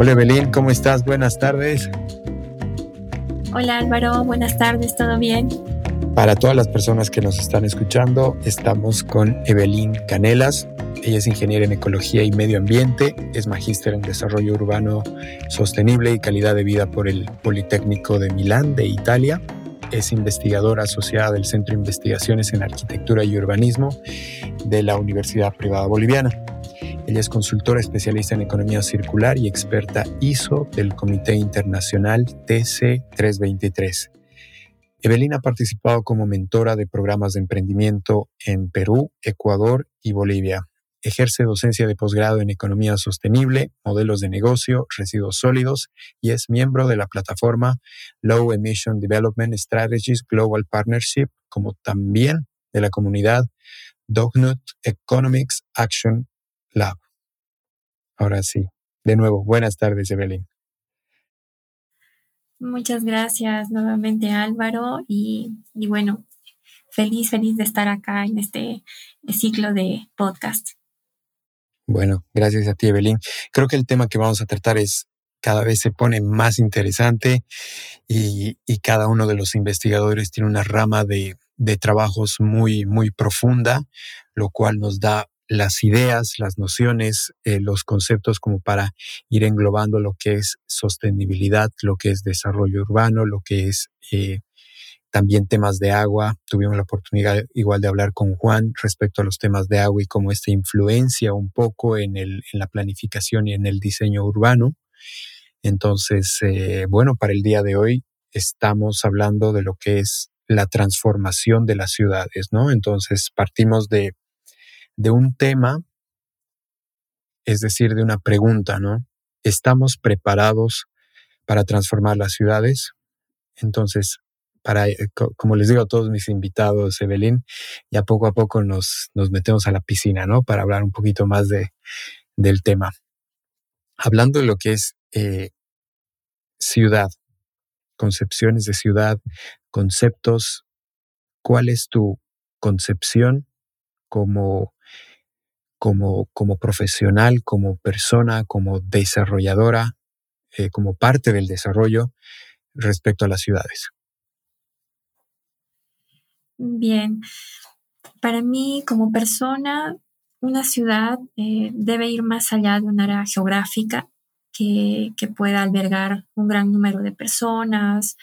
Hola Evelyn, ¿cómo estás? Buenas tardes. Hola Álvaro, buenas tardes, ¿todo bien? Para todas las personas que nos están escuchando, estamos con Evelyn Canelas. Ella es ingeniera en ecología y medio ambiente, es magíster en desarrollo urbano sostenible y calidad de vida por el Politécnico de Milán de Italia. Es investigadora asociada del Centro de Investigaciones en Arquitectura y Urbanismo de la Universidad Privada Boliviana. Ella es consultora especialista en economía circular y experta ISO del Comité Internacional TC323. Evelyn ha participado como mentora de programas de emprendimiento en Perú, Ecuador y Bolivia. Ejerce docencia de posgrado en economía sostenible, modelos de negocio, residuos sólidos y es miembro de la plataforma Low Emission Development Strategies Global Partnership, como también de la comunidad Dognut Economics Action Lab. Ahora sí, de nuevo, buenas tardes, Evelyn. Muchas gracias nuevamente, Álvaro. Y, bueno, feliz, feliz de estar acá en este ciclo de podcast. Bueno, gracias a ti, Evelyn. Creo que el tema que vamos a tratar es cada vez se pone más interesante y, y cada uno de los investigadores tiene una rama de, de trabajos muy, muy profunda, lo cual nos da las ideas, las nociones, eh, los conceptos como para ir englobando lo que es sostenibilidad, lo que es desarrollo urbano, lo que es eh, también temas de agua. Tuvimos la oportunidad igual de hablar con Juan respecto a los temas de agua y cómo esta influencia un poco en, el, en la planificación y en el diseño urbano. Entonces, eh, bueno, para el día de hoy estamos hablando de lo que es la transformación de las ciudades, ¿no? Entonces, partimos de de un tema, es decir, de una pregunta, ¿no? ¿Estamos preparados para transformar las ciudades? Entonces, para, eh, como les digo a todos mis invitados, Evelyn, ya poco a poco nos, nos metemos a la piscina, ¿no? Para hablar un poquito más de, del tema. Hablando de lo que es eh, ciudad, concepciones de ciudad, conceptos, ¿cuál es tu concepción como como, como profesional, como persona, como desarrolladora, eh, como parte del desarrollo respecto a las ciudades? Bien, para mí como persona, una ciudad eh, debe ir más allá de un área geográfica que, que pueda albergar un gran número de personas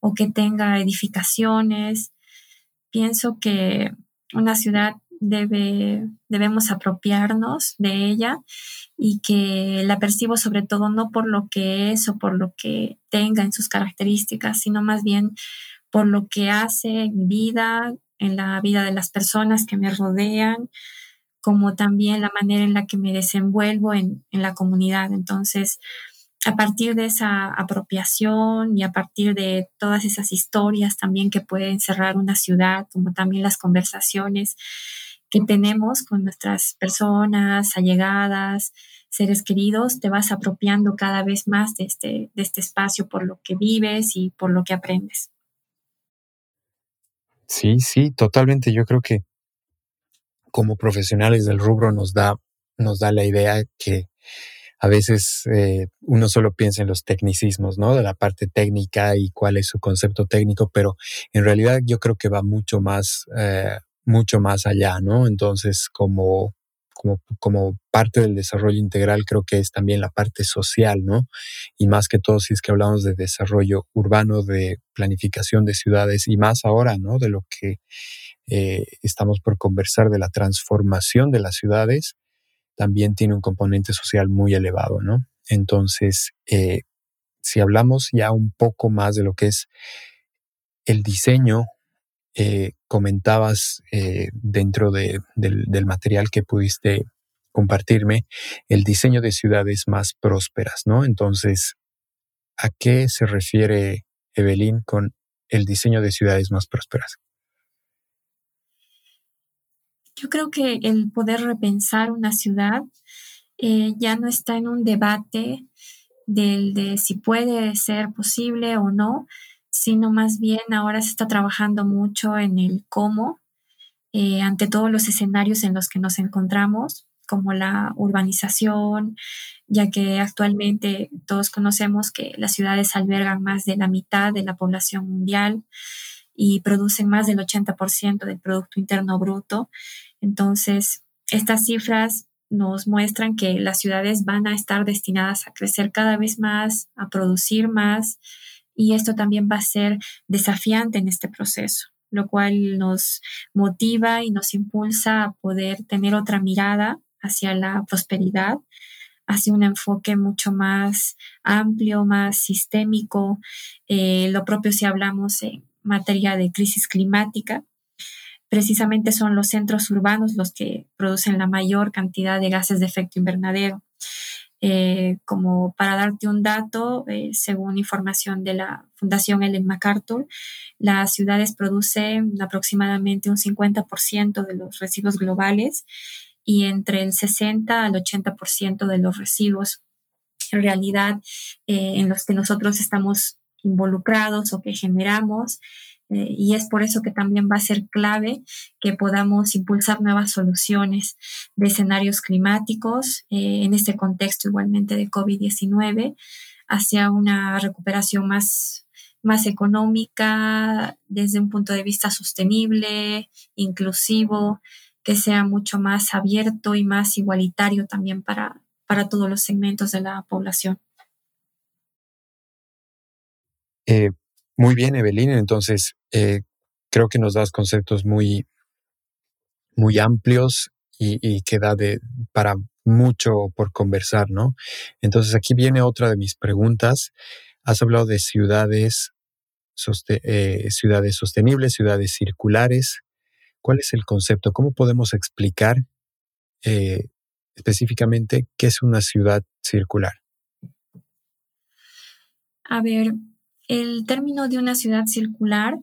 o que tenga edificaciones. Pienso que una ciudad debe, debemos apropiarnos de ella y que la percibo sobre todo no por lo que es o por lo que tenga en sus características, sino más bien por lo que hace en vida, en la vida de las personas que me rodean, como también la manera en la que me desenvuelvo en, en la comunidad. Entonces, a partir de esa apropiación y a partir de todas esas historias también que pueden cerrar una ciudad, como también las conversaciones que tenemos con nuestras personas allegadas, seres queridos, te vas apropiando cada vez más de este, de este espacio por lo que vives y por lo que aprendes. Sí, sí, totalmente. Yo creo que como profesionales del rubro nos da, nos da la idea que a veces eh, uno solo piensa en los tecnicismos, ¿no? De la parte técnica y cuál es su concepto técnico, pero en realidad yo creo que va mucho más, eh, mucho más allá, ¿no? Entonces, como, como, como parte del desarrollo integral, creo que es también la parte social, ¿no? Y más que todo, si es que hablamos de desarrollo urbano, de planificación de ciudades y más ahora, ¿no? De lo que eh, estamos por conversar de la transformación de las ciudades, también tiene un componente social muy elevado, ¿no? Entonces, eh, si hablamos ya un poco más de lo que es el diseño, eh, comentabas eh, dentro del, del, material que pudiste compartirme, el diseño de ciudades más prósperas, ¿no? Entonces, ¿a qué se refiere Evelyn con el diseño de ciudades más prósperas? Yo creo que el poder repensar una ciudad eh, ya no está en un debate del de si puede ser posible o no, sino más bien ahora se está trabajando mucho en el cómo, eh, ante todos los escenarios en los que nos encontramos. como la urbanización, ya que actualmente todos conocemos que las ciudades albergan más de la mitad de la población mundial y producen más del 80% del Producto Interno Bruto. Entonces, estas cifras nos muestran que las ciudades van a estar destinadas a crecer cada vez más, a producir más, y esto también va a ser desafiante en este proceso, lo cual nos motiva y nos impulsa a poder tener otra mirada hacia la prosperidad, hacia un enfoque mucho más amplio, más sistémico. Eh, lo propio si hablamos en materia de crisis climática, precisamente son los centros urbanos los que producen la mayor cantidad de gases de efecto invernadero. Eh, como para darte un dato, eh, según información de la Fundación Ellen MacArthur, las ciudades producen aproximadamente un 50% de los residuos globales y entre el 60 al 80% de los residuos en realidad eh, en los que nosotros estamos involucrados o que generamos. Eh, y es por eso que también va a ser clave que podamos impulsar nuevas soluciones de escenarios climáticos eh, en este contexto igualmente de COVID-19 hacia una recuperación más, más económica desde un punto de vista sostenible, inclusivo, que sea mucho más abierto y más igualitario también para, para todos los segmentos de la población. Eh, muy bien, Evelyn. Entonces, eh, creo que nos das conceptos muy, muy amplios y, y que da de, para mucho por conversar, ¿no? Entonces, aquí viene otra de mis preguntas. Has hablado de ciudades, eh, ciudades sostenibles, ciudades circulares. ¿Cuál es el concepto? ¿Cómo podemos explicar eh, específicamente qué es una ciudad circular? A ver, el término de una ciudad circular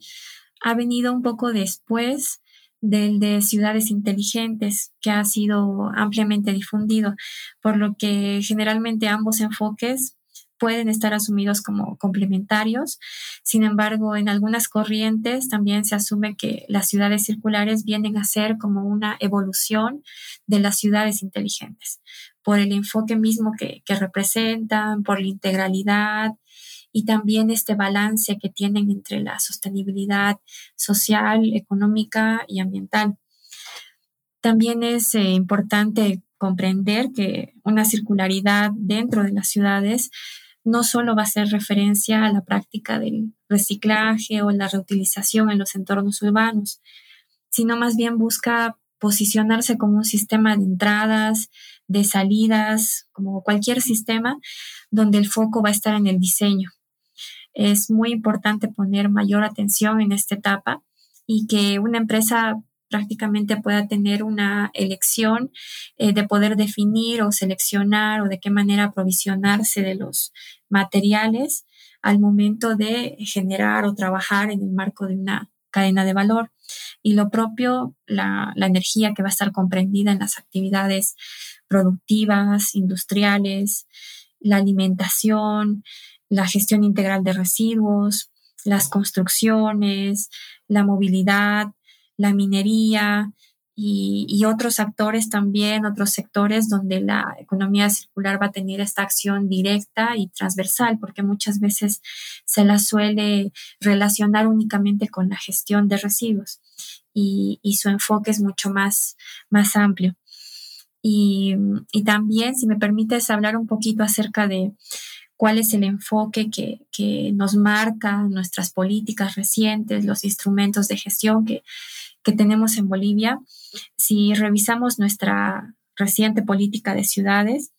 ha venido un poco después del de ciudades inteligentes, que ha sido ampliamente difundido, por lo que generalmente ambos enfoques pueden estar asumidos como complementarios. Sin embargo, en algunas corrientes también se asume que las ciudades circulares vienen a ser como una evolución de las ciudades inteligentes, por el enfoque mismo que, representan, por la integralidad y también este balance que tienen entre la sostenibilidad social, económica y ambiental. También es eh, importante comprender que una circularidad dentro de las ciudades no solo va a ser referencia a la práctica del reciclaje o la reutilización en los entornos urbanos, sino más bien busca posicionarse como un sistema de entradas, de salidas, como cualquier sistema donde el foco va a estar en el diseño. Es muy importante poner mayor atención en esta etapa y que una empresa prácticamente pueda tener una elección eh, de poder definir o seleccionar o de qué manera aprovisionarse de los materiales al momento de generar o trabajar en el marco de una cadena de valor. Y lo propio, la, la energía que va a estar comprendida en las actividades productivas, industriales, la alimentación, la gestión integral de residuos, las construcciones, la movilidad, la minería y, otros actores también, otros sectores donde la economía circular va a tener esta acción directa y transversal, porque muchas veces se la suele relacionar únicamente con la gestión de residuos y, su enfoque es mucho más, más amplio. Y, y, también, si me permites hablar un poquito acerca de cuál es el enfoque que, que, nos marca nuestras políticas recientes, los instrumentos de gestión que, que tenemos en Bolivia. Si revisamos nuestra reciente política de ciudades,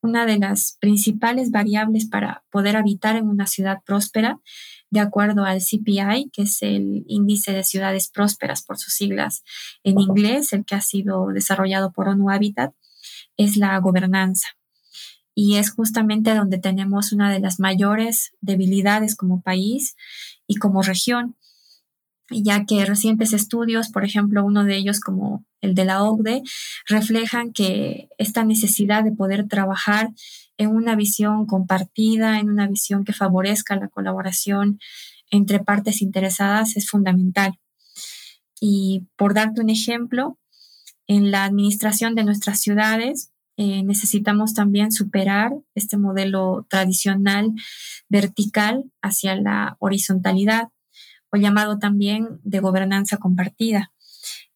una de las principales variables para poder habitar en una ciudad próspera, de acuerdo al CPI, que es el índice de ciudades prósperas por sus siglas en inglés, el que ha sido desarrollado por ONU Habitat, es la gobernanza. Y es justamente donde tenemos una de las mayores debilidades como país y como región, ya que recientes estudios, por ejemplo, uno de ellos como el de la OCDE, reflejan que esta necesidad de poder trabajar en una visión compartida, en una visión que favorezca la colaboración entre partes interesadas es fundamental. Y por darte un ejemplo, En la administración de nuestras ciudades eh, necesitamos también superar este modelo tradicional vertical hacia la horizontalidad o llamado también de gobernanza compartida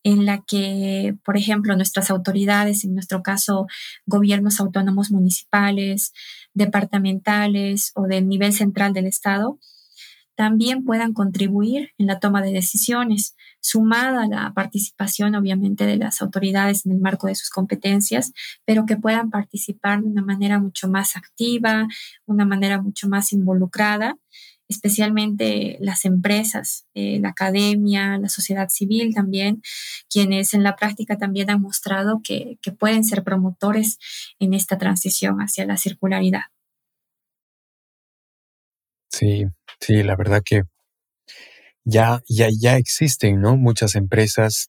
en la que, por ejemplo, nuestras autoridades, en nuestro caso, gobiernos autónomos municipales, departamentales o del nivel central del Estado, también puedan contribuir en la toma de decisiones, sumada a la participación, obviamente, de las autoridades en el marco de sus competencias, pero que puedan participar de una manera mucho más activa, una manera mucho más involucrada especialmente las empresas, eh, la academia, la sociedad civil también, quienes en la práctica también han mostrado que, pueden ser promotores en esta transición hacia la circularidad. Sí, sí, la verdad que ya, ya, ya existen, ¿no? Muchas empresas,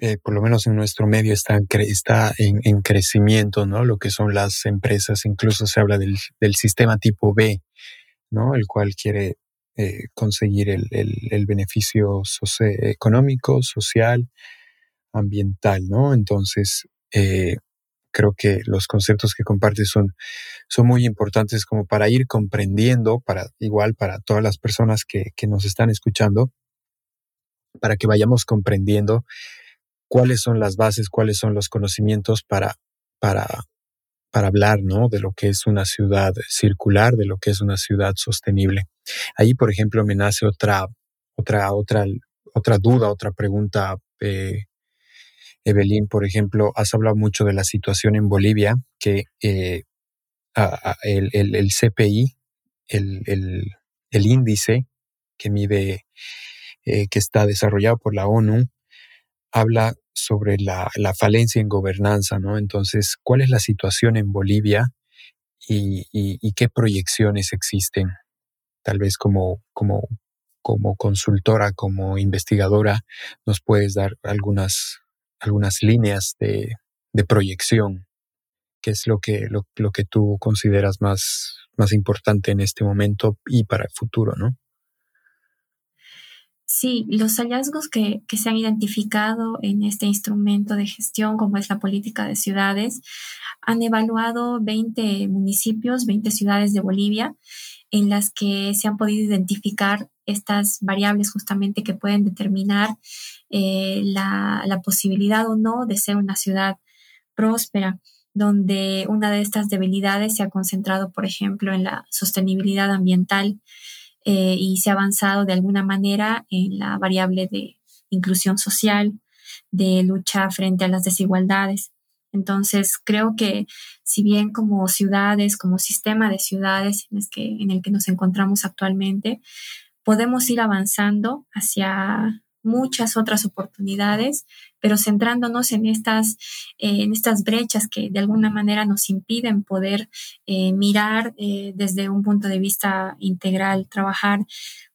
eh, por lo menos en nuestro medio, están está en, crecimiento, ¿no? Lo que son las empresas, incluso se habla del, del sistema tipo B, ¿no? El cual quiere eh, conseguir el, beneficio económico, social, ambiental, ¿no? Entonces, eh, creo que los conceptos que compartes son, son muy importantes como para ir comprendiendo, para igual para todas las personas que, que nos están escuchando, para que vayamos comprendiendo cuáles son las bases, cuáles son los conocimientos para, para para hablar, ¿no? De lo que es una ciudad circular, de lo que es una ciudad sostenible. Ahí, por ejemplo, me nace otra, otra, otra, otra duda, otra pregunta, eh, Evelyn. Por ejemplo, has hablado mucho de la situación en Bolivia, que eh, el, CPI, el, índice que mide, eh, que está desarrollado por la ONU, habla sobre la, falencia en gobernanza, ¿no? Entonces, ¿cuál es la situación en Bolivia y, qué proyecciones existen? Tal vez como, como, como consultora, como investigadora, nos puedes dar algunas, algunas líneas de, proyección. ¿Qué es lo que, lo, lo que tú consideras más, más importante en este momento y para el futuro, ¿no? Sí, los hallazgos que, se han identificado en este instrumento de gestión, como es la política de ciudades, han evaluado 20 municipios, 20 ciudades de Bolivia, en las que se han podido identificar estas variables justamente que pueden determinar eh, la, la posibilidad o no de ser una ciudad próspera donde una de estas debilidades se ha concentrado, por ejemplo, en la sostenibilidad ambiental, eh, y se ha avanzado de alguna manera en la variable de inclusión social, de lucha frente a las desigualdades. Entonces, creo que si bien como ciudades, como sistema de ciudades en el que, en el que nos encontramos actualmente, podemos ir avanzando hacia muchas otras oportunidades, pero centrándonos en estas, eh, en estas brechas que de alguna manera nos impiden poder eh, mirar eh, desde un punto de vista integral, trabajar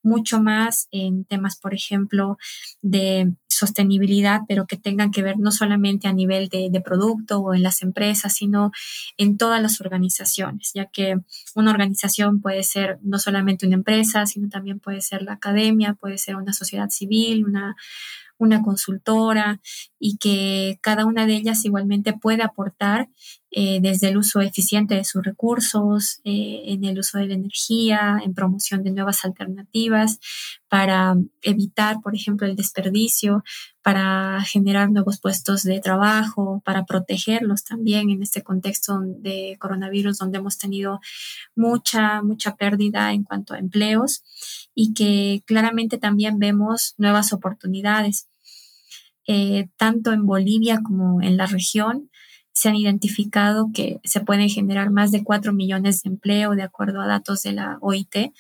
mucho más en temas, por ejemplo, de sostenibilidad, pero que tengan que ver no solamente a nivel de, de, producto o en las empresas, sino en todas las organizaciones, ya que una organización puede ser no solamente una empresa, sino también puede ser la academia, puede ser una sociedad civil, una una consultora y que cada una de ellas igualmente puede aportar eh, desde el uso eficiente de sus recursos, eh, en el uso de la energía, en promoción de nuevas alternativas para evitar, por ejemplo, el desperdicio, para generar nuevos puestos de trabajo, para protegerlos también en este contexto de coronavirus donde hemos tenido mucha, mucha pérdida en cuanto a empleos y que claramente también vemos nuevas oportunidades. Eh, tanto en Bolivia como en la región, se han identificado que se pueden generar más de 4 millones de empleo, de acuerdo a datos de la OIT,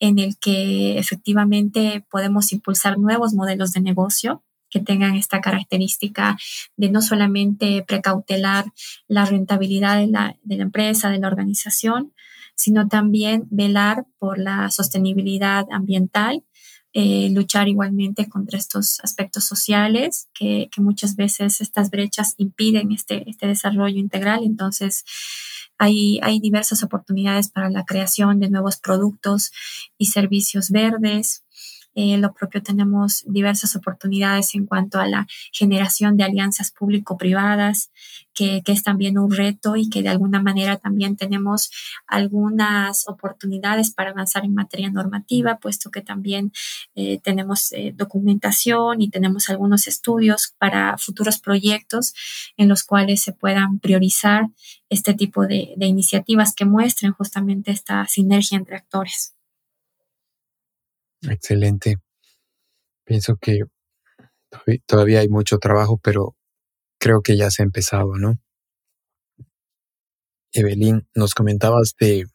en el que efectivamente podemos impulsar nuevos modelos de negocio que tengan esta característica de no solamente precautelar la rentabilidad de la, de la empresa, de la organización, sino también velar por la sostenibilidad ambiental eh, luchar igualmente contra estos aspectos sociales que, muchas veces estas brechas impiden este, este desarrollo integral. Entonces, hay, hay diversas oportunidades para la creación de nuevos productos y servicios verdes, Eh, lo propio tenemos diversas oportunidades en cuanto a la generación de alianzas público-privadas, que, que, es también un reto y que de alguna manera también tenemos algunas oportunidades para avanzar en materia normativa, puesto que también eh, tenemos eh, documentación y tenemos algunos estudios para futuros proyectos en los cuales se puedan priorizar este tipo de iniciativas que muestren justamente esta sinergia entre actores. Excelente. Pienso que todavía hay mucho trabajo, pero creo que ya se ha empezado, ¿no? Evelyn, nos comentabas de...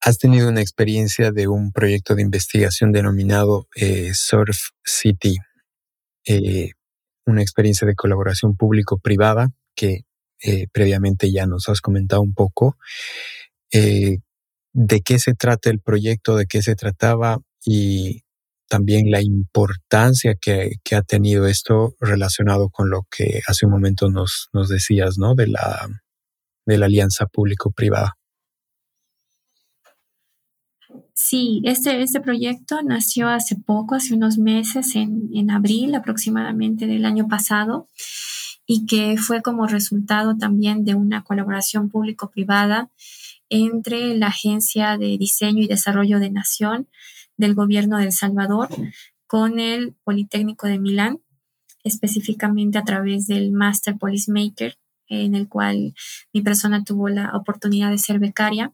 Has tenido una experiencia de un proyecto de investigación denominado eh, Surf City, eh, una experiencia de colaboración público-privada que eh, previamente ya nos has comentado un poco de qué se trata el proyecto, de qué se trataba y también la importancia que, ha tenido esto relacionado con lo que hace un momento nos, nos decías, ¿no? De la, de la alianza público-privada. Sí, este, este proyecto nació hace poco, hace unos meses, en, en abril aproximadamente del año pasado, y que fue como resultado también de una colaboración público-privada entre la Agencia de Diseño y Desarrollo de Nación del Gobierno de El Salvador con el Politécnico de Milán, específicamente a través del Master Maker, en el cual mi persona tuvo la oportunidad de ser becaria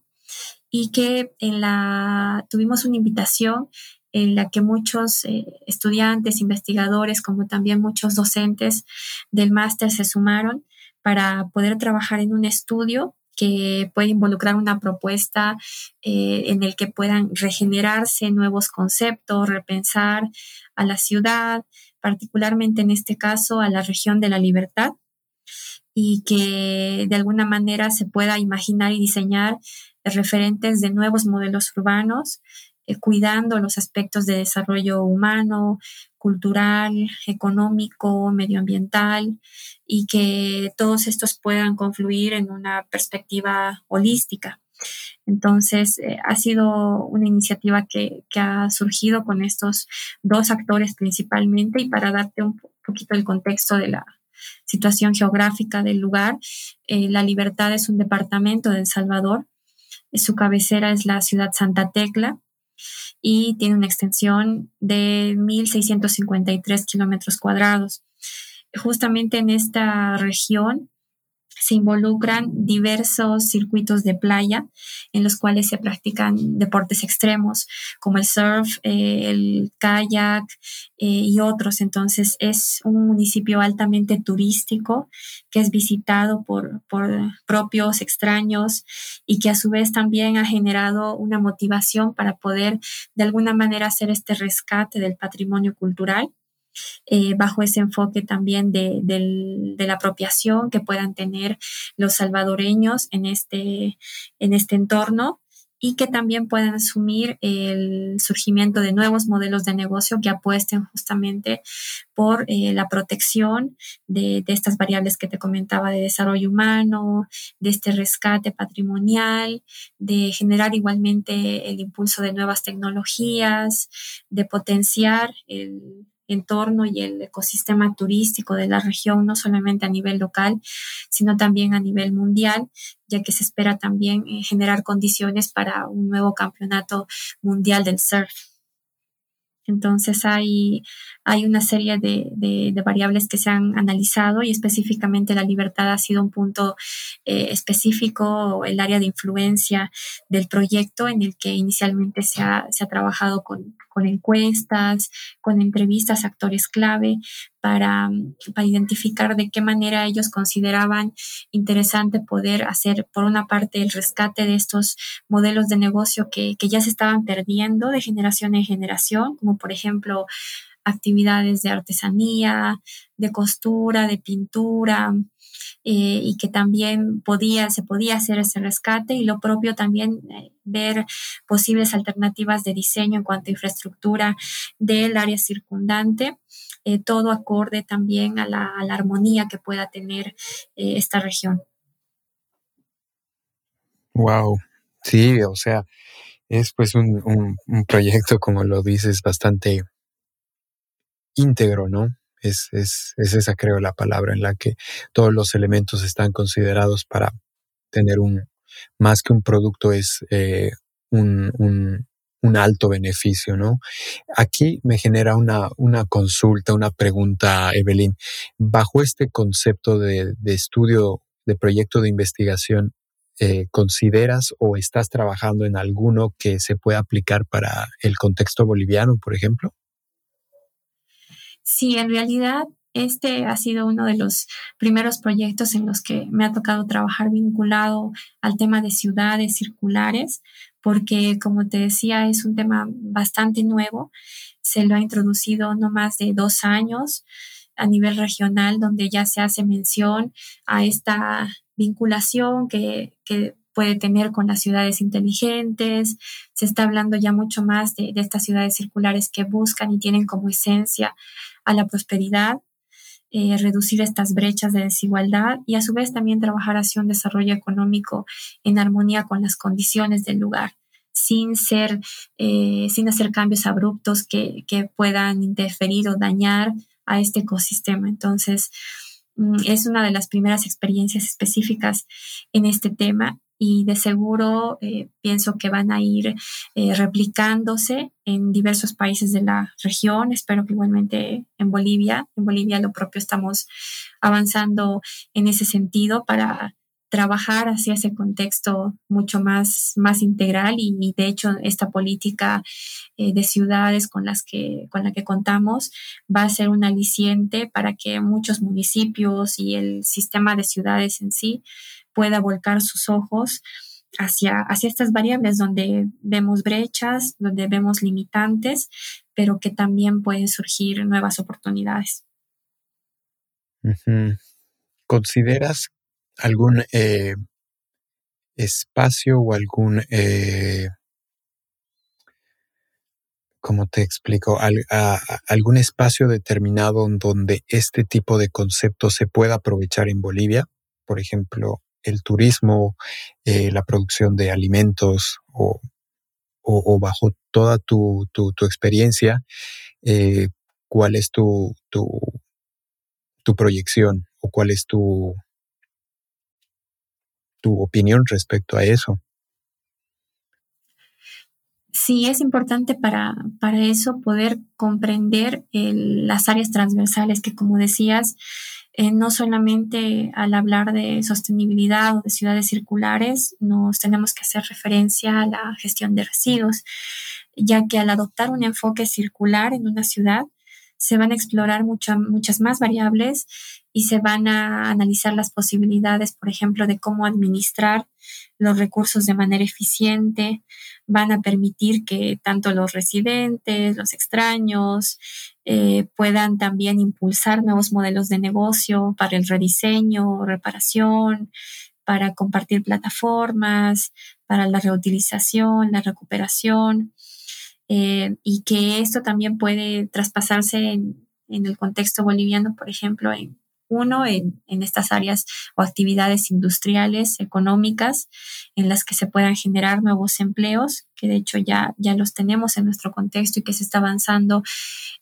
y que en la tuvimos una invitación en la que muchos eh, estudiantes, investigadores, como también muchos docentes del máster se sumaron para poder trabajar en un estudio que puede involucrar una propuesta eh, en el que puedan regenerarse nuevos conceptos, repensar a la ciudad, particularmente en este caso a la región de la libertad, y que de alguna manera se pueda imaginar y diseñar referentes de nuevos modelos urbanos cuidando los aspectos de desarrollo humano, cultural, económico, medioambiental y que todos estos puedan confluir en una perspectiva holística. Entonces, eh, ha sido una iniciativa que, ha surgido con estos dos actores principalmente y para darte un poquito el contexto de la situación geográfica del lugar, eh, La Libertad es un departamento de El Salvador, su cabecera es la ciudad Santa Tecla, y tiene una extensión de 1.653 kilómetros cuadrados. Justamente en esta región se involucran diversos circuitos de playa en los cuales se practican deportes extremos como el surf, eh, el kayak eh, y otros. Entonces es un municipio altamente turístico que es visitado por, por propios extraños y que a su vez también ha generado una motivación para poder de alguna manera hacer este rescate del patrimonio cultural eh, bajo ese enfoque también de, la apropiación que puedan tener los salvadoreños en este, en este entorno y que también puedan asumir el surgimiento de nuevos modelos de negocio que apuesten justamente por eh, la protección de, de, estas variables que te comentaba de desarrollo humano, de este rescate patrimonial, de generar igualmente el impulso de nuevas tecnologías, de potenciar el entorno y el ecosistema turístico de la región, no solamente a nivel local, sino también a nivel mundial, ya que se espera también eh, generar condiciones para un nuevo campeonato mundial del surf. Entonces hay, hay una serie de, variables que se han analizado y específicamente la libertad ha sido un punto eh, específico, el área de influencia del proyecto en el que inicialmente se ha, se ha trabajado con, con encuestas, con entrevistas actores clave para, para, identificar de qué manera ellos consideraban interesante poder hacer, por una parte, el rescate de estos modelos de negocio que, que ya se estaban perdiendo de generación en generación, como por ejemplo actividades de artesanía, de costura, de pintura, eh, y que también podía, se podía hacer ese rescate y lo propio también eh, ver posibles alternativas de diseño en cuanto a infraestructura del área circundante. Eh, todo acorde también a la, armonía que pueda tener esta región. Wow, sí, o sea, Es pues un, un, proyecto, como lo dices, bastante íntegro, ¿no? Es, es, es, esa, creo, la palabra en la que todos los elementos están considerados para tener un, más que un producto, es eh, un, alto beneficio, ¿no? Aquí me genera una, consulta, una pregunta, Evelyn. Bajo este concepto de, de estudio, de proyecto de investigación, eh, ¿consideras o estás trabajando en alguno que se pueda aplicar para el contexto boliviano, por ejemplo? Sí, en realidad este ha sido uno de los primeros proyectos en los que me ha tocado trabajar vinculado al tema de ciudades circulares, porque como te decía, es un tema bastante nuevo. Se lo ha introducido no más de dos años a nivel regional, donde ya se hace mención a esta vinculación que, puede tener con las ciudades inteligentes. Se está hablando ya mucho más de, estas ciudades circulares que buscan y tienen como esencia a la prosperidad, eh, reducir estas brechas de desigualdad y a su vez también trabajar hacia un desarrollo económico en armonía con las condiciones del lugar sin ser, eh, sin hacer cambios abruptos que, que puedan interferir o dañar a este ecosistema. Entonces, Mm, es una de las primeras experiencias específicas en este tema y de seguro eh, pienso que van a ir eh, replicándose en diversos países de la región. Espero que igualmente en Bolivia. En Bolivia lo propio estamos avanzando en ese sentido para trabajar hacia ese contexto mucho más, más integral y, de hecho esta política eh, de ciudades con las que con la que contamos va a ser un aliciente para que muchos municipios y el sistema de ciudades en sí pueda volcar sus ojos hacia, hacia estas variables donde vemos brechas, donde vemos limitantes, pero que también pueden surgir nuevas oportunidades. ¿Consideras algún eh, espacio o algún, eh, ¿cómo te explico? algún espacio determinado en donde este tipo de concepto se pueda aprovechar en Bolivia, por ejemplo, el turismo, eh, la producción de alimentos o, bajo toda tu, tu, experiencia, ¿cuál es tu, tu, tu proyección o cuál es tu, tu opinión respecto a eso. Sí, es importante para, para eso poder comprender las áreas transversales que, como decías, eh, no solamente al hablar de sostenibilidad o de ciudades circulares, nos tenemos que hacer referencia a la gestión de residuos, ya que al adoptar un enfoque circular en una ciudad, se van a explorar muchas más variables y se van a analizar las posibilidades, por ejemplo, de cómo administrar los recursos de manera eficiente, van a permitir que tanto los residentes, los extraños, eh, puedan también impulsar nuevos modelos de negocio para el rediseño, reparación, para compartir plataformas, para la reutilización, la recuperación. Eh, y que esto también puede traspasarse en, el contexto boliviano, por ejemplo, en uno, en, estas áreas o actividades industriales, económicas, en las que se puedan generar nuevos empleos, que de hecho ya, ya los tenemos en nuestro contexto y que se está avanzando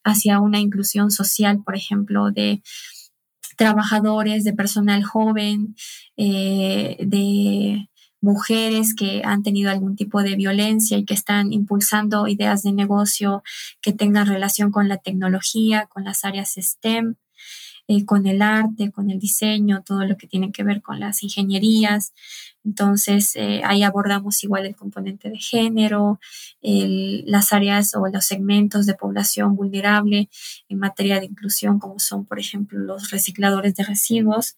hacia una inclusión social, por ejemplo, de trabajadores, de personal joven, eh, de mujeres que han tenido algún tipo de violencia y que están impulsando ideas de negocio que tengan relación con la tecnología, con las áreas STEM, eh, con el arte, con el diseño, todo lo que tiene que ver con las ingenierías. Entonces, eh, ahí abordamos igual el componente de género, las áreas o los segmentos de población vulnerable en materia de inclusión, como son, por ejemplo, los recicladores de residuos,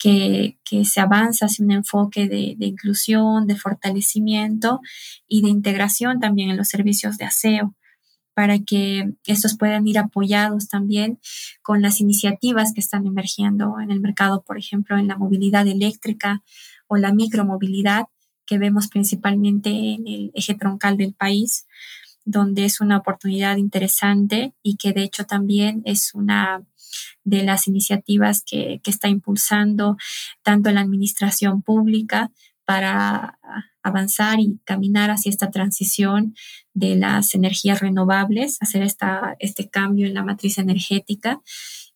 que, se avanza hacia un enfoque de, inclusión, de fortalecimiento y de integración también en los servicios de aseo para que estos puedan ir apoyados también con las iniciativas que están emergiendo en el mercado, por ejemplo, en la movilidad eléctrica o la micromovilidad que vemos principalmente en el eje troncal del país, donde es una oportunidad interesante y que de hecho también es una de las iniciativas que, está impulsando tanto la administración pública para avanzar y caminar hacia esta transición de las energías renovables, hacer esta, este cambio en la matriz energética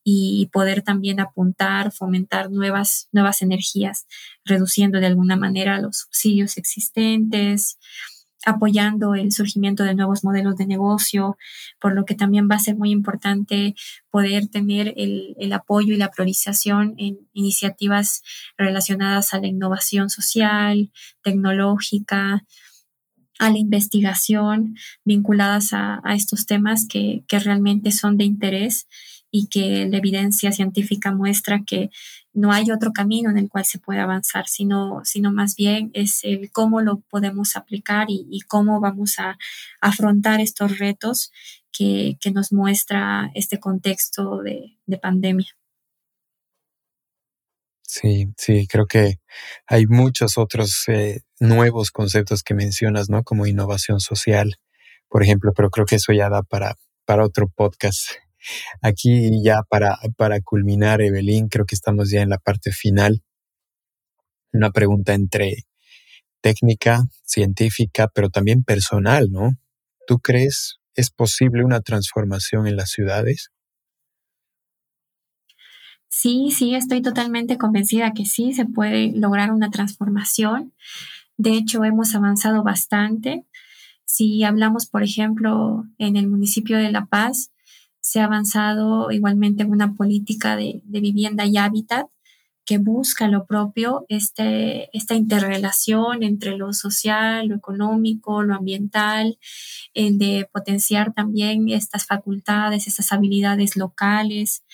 y poder también apuntar, fomentar nuevas, nuevas energías, reduciendo de alguna manera los subsidios existentes, apoyando el surgimiento de nuevos modelos de negocio, por lo que también va a ser muy importante poder tener el, apoyo y la priorización en iniciativas relacionadas a la innovación social, tecnológica, a la investigación vinculadas a, estos temas que realmente son de interés y que la evidencia científica muestra que no hay otro camino en el cual se pueda avanzar, sino, sino más bien es el cómo lo podemos aplicar y, cómo vamos a afrontar estos retos que, nos muestra este contexto de, pandemia. Sí, sí, creo que hay muchos otros eh, nuevos conceptos que mencionas, ¿no? Como innovación social, por ejemplo, pero creo que eso ya da para, para otro podcast. Aquí ya para, para culminar, Evelyn, creo que estamos ya en la parte final. Una pregunta entre técnica, científica, pero también personal, ¿no? ¿Tú crees es posible una transformación en las ciudades? Sí, sí, estoy totalmente convencida que sí se puede lograr una transformación. De hecho, hemos avanzado bastante. Si hablamos, por ejemplo, en el municipio de La Paz, se ha avanzado igualmente en una política de, vivienda y hábitat que busca lo propio, este, esta interrelación entre lo social, lo económico, lo ambiental, el de potenciar también estas facultades, estas habilidades locales,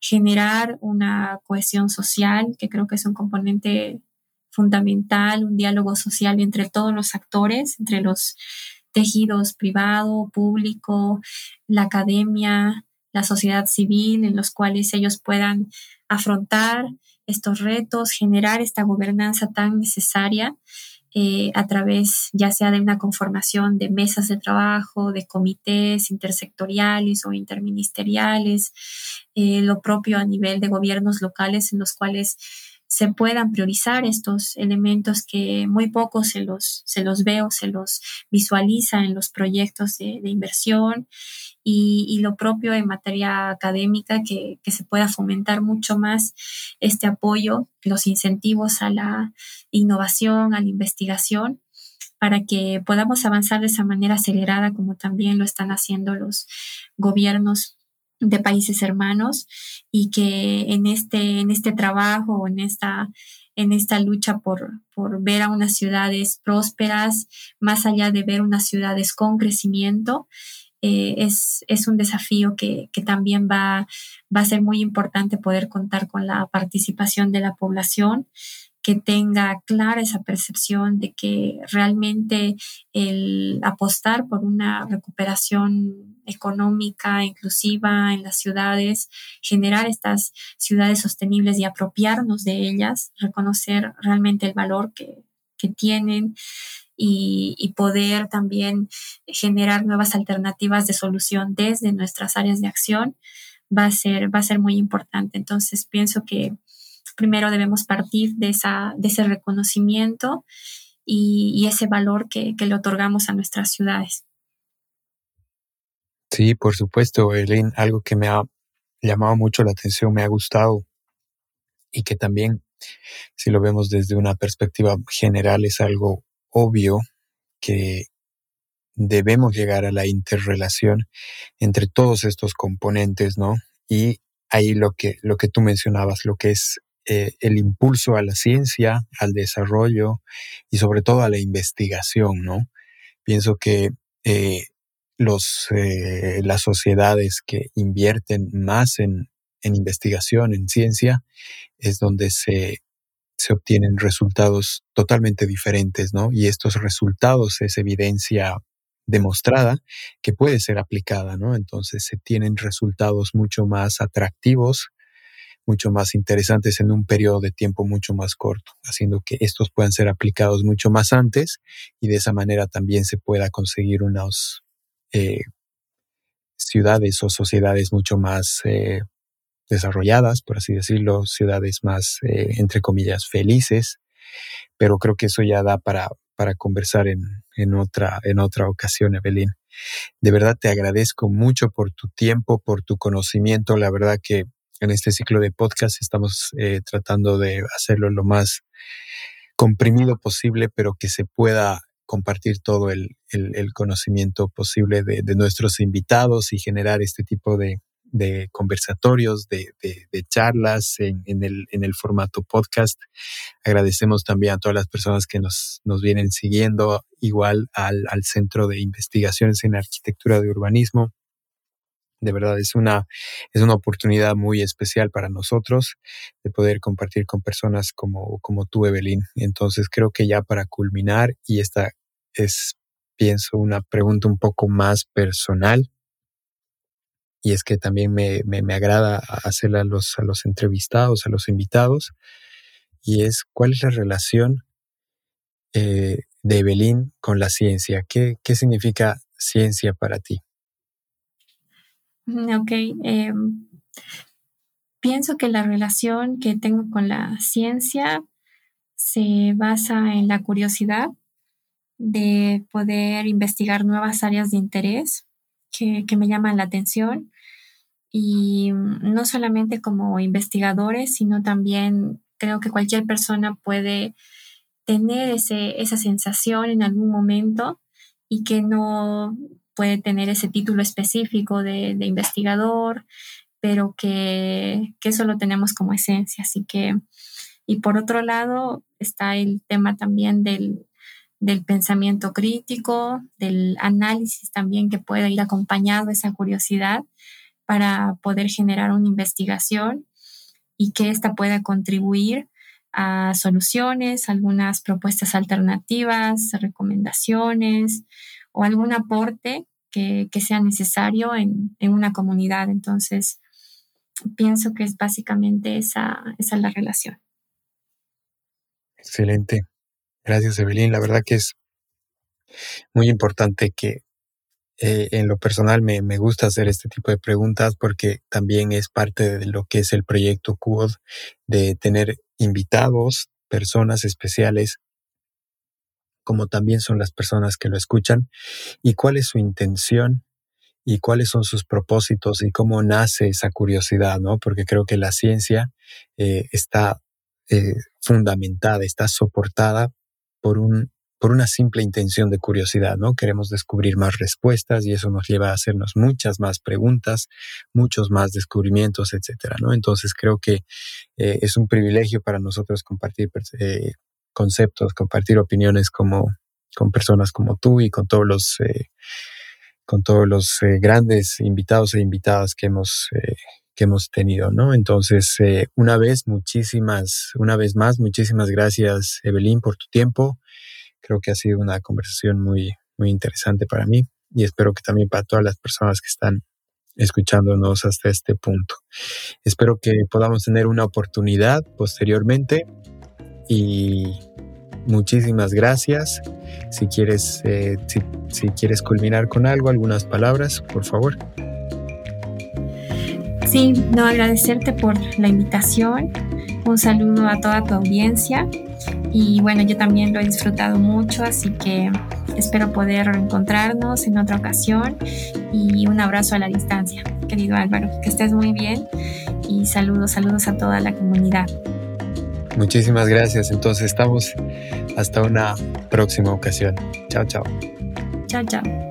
generar una cohesión social, que creo que es un componente fundamental, un diálogo social entre todos los actores, entre los tejidos privado, público, la academia, la sociedad civil, en los cuales ellos puedan afrontar estos retos, generar esta gobernanza tan necesaria eh, a través ya sea de una conformación de mesas de trabajo, de comités intersectoriales o interministeriales, eh, lo propio a nivel de gobiernos locales en los cuales se puedan priorizar estos elementos que muy poco se los, se los ve o se los visualiza en los proyectos de, inversión y, lo propio en materia académica, que, que, se pueda fomentar mucho más este apoyo, los incentivos a la innovación, a la investigación para que podamos avanzar de esa manera acelerada como también lo están haciendo los gobiernos de países hermanos y que en este, en este trabajo, en esta, en esta lucha por, por ver a unas ciudades prósperas, más allá de ver unas ciudades con crecimiento, eh, es, es, un desafío que, que también va, va, a ser muy importante poder contar con la participación de la población que tenga clara esa percepción de que realmente el apostar por una recuperación económica inclusiva en las ciudades, generar estas ciudades sostenibles y apropiarnos de ellas, reconocer realmente el valor que, tienen y, y, poder también generar nuevas alternativas de solución desde nuestras áreas de acción va a ser, va a ser muy importante. Entonces pienso que primero debemos partir de, esa, de ese reconocimiento y, ese valor que, le otorgamos a nuestras ciudades. Sí, por supuesto, Eileen, algo que me ha llamado mucho la atención, me ha gustado y que también, si lo vemos desde una perspectiva general, es algo obvio que debemos llegar a la interrelación entre todos estos componentes, ¿no? Y ahí lo que, lo que tú mencionabas, lo que es eh, el impulso a la ciencia, al desarrollo y sobre todo a la investigación, ¿no? Pienso que eh, los, eh, las sociedades que invierten más en, en, investigación, en ciencia, es donde se, se obtienen resultados totalmente diferentes, ¿no? Y estos resultados es evidencia demostrada que puede ser aplicada, ¿no? Entonces se tienen resultados mucho más atractivos mucho más interesantes en un periodo de tiempo mucho más corto, haciendo que estos puedan ser aplicados mucho más antes y de esa manera también se pueda conseguir unas eh, ciudades o sociedades mucho más eh, desarrolladas, por así decirlo, ciudades más, eh, entre comillas, felices, pero creo que eso ya da para, para conversar en, en, otra, en otra ocasión, Evelyn. De verdad te agradezco mucho por tu tiempo, por tu conocimiento. La verdad que en este ciclo de podcast estamos eh, tratando de hacerlo lo más comprimido posible, pero que se pueda compartir todo el, conocimiento posible de, nuestros invitados y generar este tipo de, conversatorios, de, charlas en, el, en, el, formato podcast. Agradecemos también a todas las personas que nos, nos vienen siguiendo, igual al, al Centro de Investigaciones en Arquitectura de Urbanismo, de verdad es una, es una oportunidad muy especial para nosotros de poder compartir con personas como, como tú, Evelyn. Entonces creo que ya para culminar, y esta es, pienso, una pregunta un poco más personal, y es que también me, me, agrada hacerla a los, a los entrevistados, a los invitados, y es cuál es la relación eh, de Evelyn con la ciencia. ¿Qué, ¿Qué significa ciencia para ti? Ok. Em, pienso que la relación que tengo con la ciencia se basa en la curiosidad de poder investigar nuevas áreas de interés que, que, me llaman la atención y no solamente como investigadores, sino también creo que cualquier persona puede tener ese, esa sensación en algún momento y que no, puede tener ese título específico de, investigador, pero que, eso lo tenemos como esencia. Así que, y por otro lado, está el tema también del, pensamiento crítico, del análisis también que puede ir acompañado esa curiosidad para poder generar una investigación y que ésta pueda contribuir a soluciones, algunas propuestas alternativas, recomendaciones o algún aporte que, sea necesario en, una comunidad. Entonces, pienso que es básicamente esa, esa es la relación. Excelente. Gracias, Evelyn. La verdad que es muy importante que eh, en lo personal me, me, gusta hacer este tipo de preguntas porque también es parte de lo que es el proyecto QOD, de tener invitados, personas especiales como también son las personas que lo escuchan, y cuál es su intención y cuáles son sus propósitos y cómo nace esa curiosidad, ¿no? Porque creo que la ciencia eh, está eh, fundamentada, está soportada por un por una simple intención de curiosidad, ¿no? Queremos descubrir más respuestas y eso nos lleva a hacernos muchas más preguntas, muchos más descubrimientos, etcétera, ¿no? Entonces creo que eh, es un privilegio para nosotros compartir conceptos, compartir opiniones como, con personas como tú y con todos los, eh, con todos los eh, grandes invitados e invitadas que hemos, eh, que hemos tenido, ¿no? Entonces, una vez, muchísimas, una vez más, muchísimas gracias, Evelyn, por tu tiempo. Creo que ha sido una conversación muy, muy interesante para mí y espero que también para todas las personas que están escuchándonos hasta este punto. Espero que podamos tener una oportunidad posteriormente y muchísimas gracias. Si quieres, eh, si, quieres culminar con algo, algunas palabras, por favor. Sí, no agradecerte por la invitación. Un saludo a toda tu audiencia. Y bueno, yo también lo he disfrutado mucho, así que espero poder reencontrarnos en otra ocasión. Y un abrazo a la distancia, querido Álvaro. Que estés muy bien y saludos, saludos a toda la comunidad. Muchísimas gracias. Entonces estamos hasta una próxima ocasión. Chao, chao. Chao, chao.